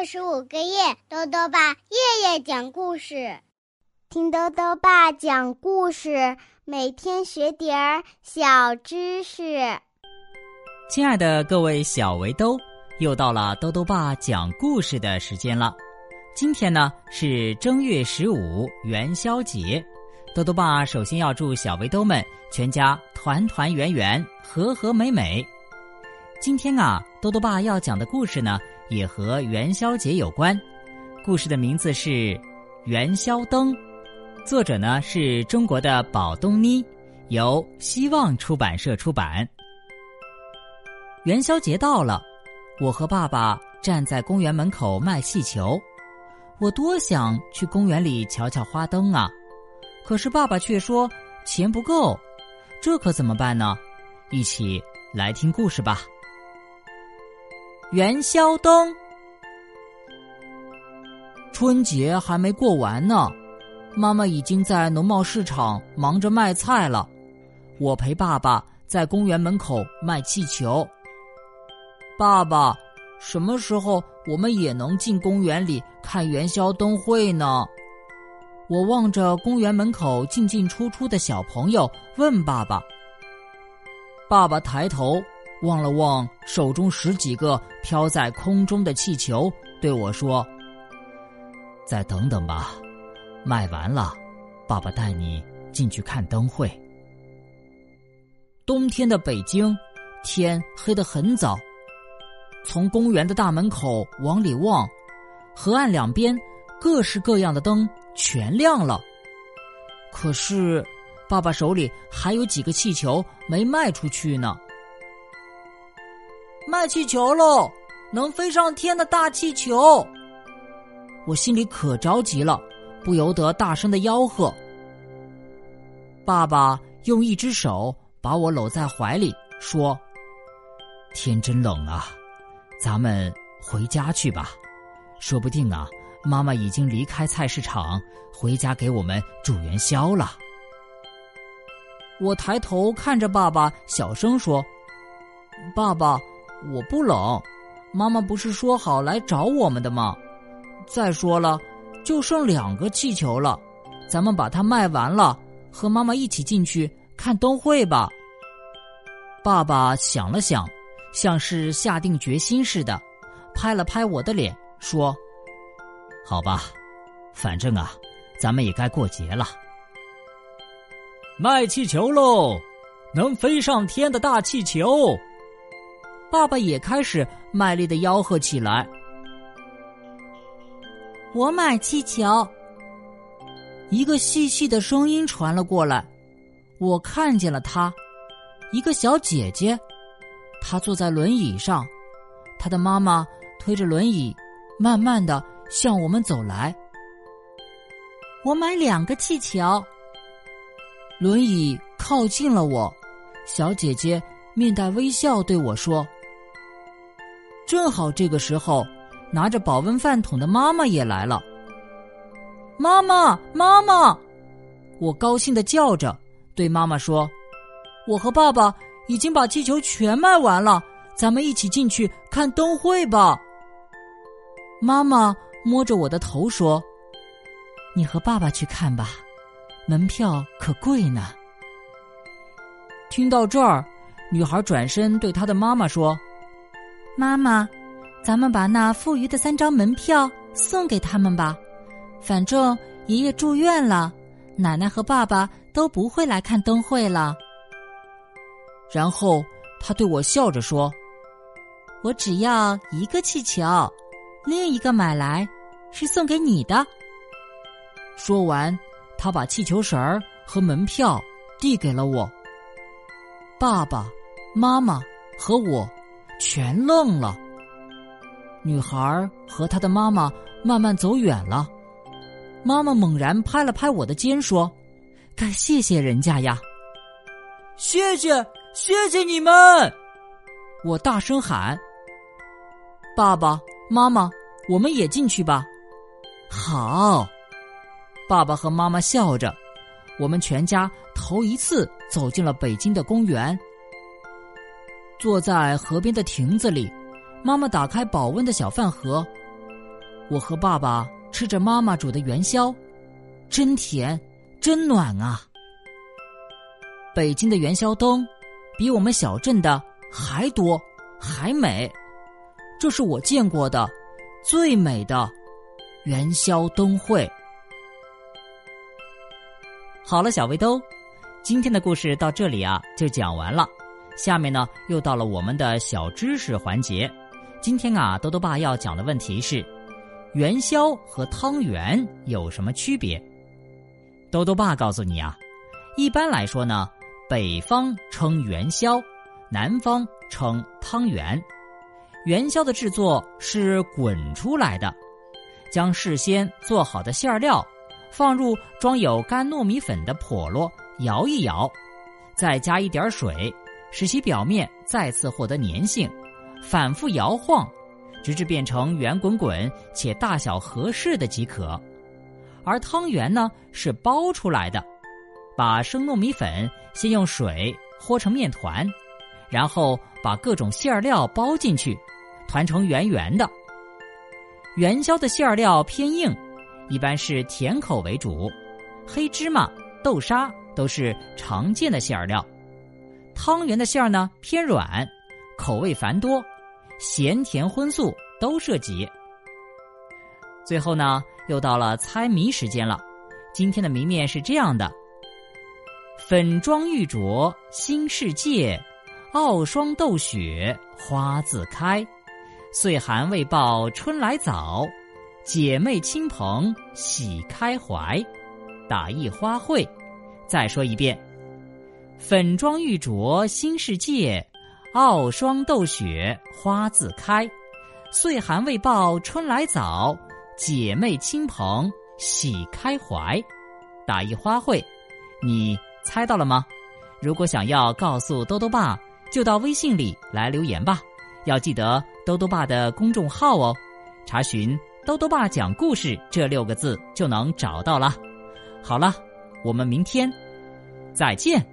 二十五个夜，豆豆爸夜夜讲故事，听豆豆爸讲故事，每天学点儿小知识。亲爱的各位小围兜，又到了豆豆爸讲故事的时间了。今天呢是正月十五元宵节，豆豆爸首先要祝小围兜们全家团团圆圆、和和美美。今天啊，豆豆爸要讲的故事呢，也和元宵节有关。故事的名字是《元宵灯》，作者呢是中国的宝东妮，由希望出版社出版。元宵节到了，我和爸爸站在公园门口卖气球。我多想去公园里瞧瞧花灯啊，可是爸爸却说钱不够，这可怎么办呢？一起来听故事吧。元宵灯，春节还没过完呢，妈妈已经在农贸市场忙着卖菜了。我陪爸爸在公园门口卖气球。爸爸，什么时候我们也能进公园里看元宵灯会呢？我望着公园门口进进出出的小朋友，问爸爸。爸爸抬头。望了望手中十几个飘在空中的气球，对我说：“再等等吧，卖完了，爸爸带你进去看灯会。”冬天的北京，天黑得很早。从公园的大门口往里望，河岸两边各式各样的灯全亮了。可是，爸爸手里还有几个气球没卖出去呢。卖气球喽！能飞上天的大气球，我心里可着急了，不由得大声的吆喝。爸爸用一只手把我搂在怀里，说：“天真冷啊，咱们回家去吧。说不定啊，妈妈已经离开菜市场，回家给我们煮元宵了。”我抬头看着爸爸，小声说：“爸爸。”我不冷，妈妈不是说好来找我们的吗？再说了，就剩两个气球了，咱们把它卖完了，和妈妈一起进去看灯会吧。爸爸想了想，像是下定决心似的，拍了拍我的脸，说：“好吧，反正啊，咱们也该过节了。卖气球喽，能飞上天的大气球。”爸爸也开始卖力的吆喝起来。我买气球。一个细细的声音传了过来，我看见了她，一个小姐姐，她坐在轮椅上，她的妈妈推着轮椅，慢慢的向我们走来。我买两个气球。轮椅靠近了我，小姐姐面带微笑对我说。正好这个时候，拿着保温饭桶的妈妈也来了。妈妈，妈妈！我高兴的叫着，对妈妈说：“我和爸爸已经把气球全卖完了，咱们一起进去看灯会吧。”妈妈摸着我的头说：“你和爸爸去看吧，门票可贵呢。”听到这儿，女孩转身对她的妈妈说。妈妈，咱们把那富余的三张门票送给他们吧。反正爷爷住院了，奶奶和爸爸都不会来看灯会了。然后他对我笑着说：“我只要一个气球，另一个买来是送给你的。”说完，他把气球绳儿和门票递给了我。爸爸妈妈和我。全愣了。女孩和她的妈妈慢慢走远了，妈妈猛然拍了拍我的肩，说：“该谢谢人家呀！”谢谢，谢谢你们！我大声喊：“爸爸妈妈，我们也进去吧！”好，爸爸和妈妈笑着，我们全家头一次走进了北京的公园。坐在河边的亭子里，妈妈打开保温的小饭盒，我和爸爸吃着妈妈煮的元宵，真甜，真暖啊！北京的元宵灯比我们小镇的还多还美，这是我见过的最美的元宵灯会。好了，小围兜，今天的故事到这里啊就讲完了。下面呢又到了我们的小知识环节。今天啊，豆豆爸要讲的问题是：元宵和汤圆有什么区别？豆豆爸告诉你啊，一般来说呢。北方称元宵，南方称汤圆。元宵的制作是滚出来的，将事先做好的馅料放入装有干糯米粉的笸箩，摇一摇，再加一点水，使其表面再次获得粘性，反复摇晃，直至变成圆滚滚且大小合适的即可。而汤圆呢，是包出来的。把生糯米粉先用水和成面团，然后把各种馅料包进去，团成圆圆的。元宵的馅料偏硬，一般是甜口为主，黑芝麻、豆沙都是常见的馅料。汤圆的馅儿呢偏软，口味繁多，咸甜荤素都涉及。最后呢，又到了猜谜时间了。今天的谜面是这样的。粉妆玉琢新世界，傲霜斗雪花自开。岁寒未报春来早，姐妹亲朋喜开怀。打一花卉，再说一遍。粉妆玉琢新世界，傲霜斗雪花自开。岁寒未报春来早，姐妹亲朋喜开怀。打一花卉，你。猜到了吗？如果想要告诉兜兜爸，就到微信里来留言吧。要记得兜兜爸的公众号哦，查询“兜兜爸讲故事”这六个字就能找到了。好了，我们明天再见。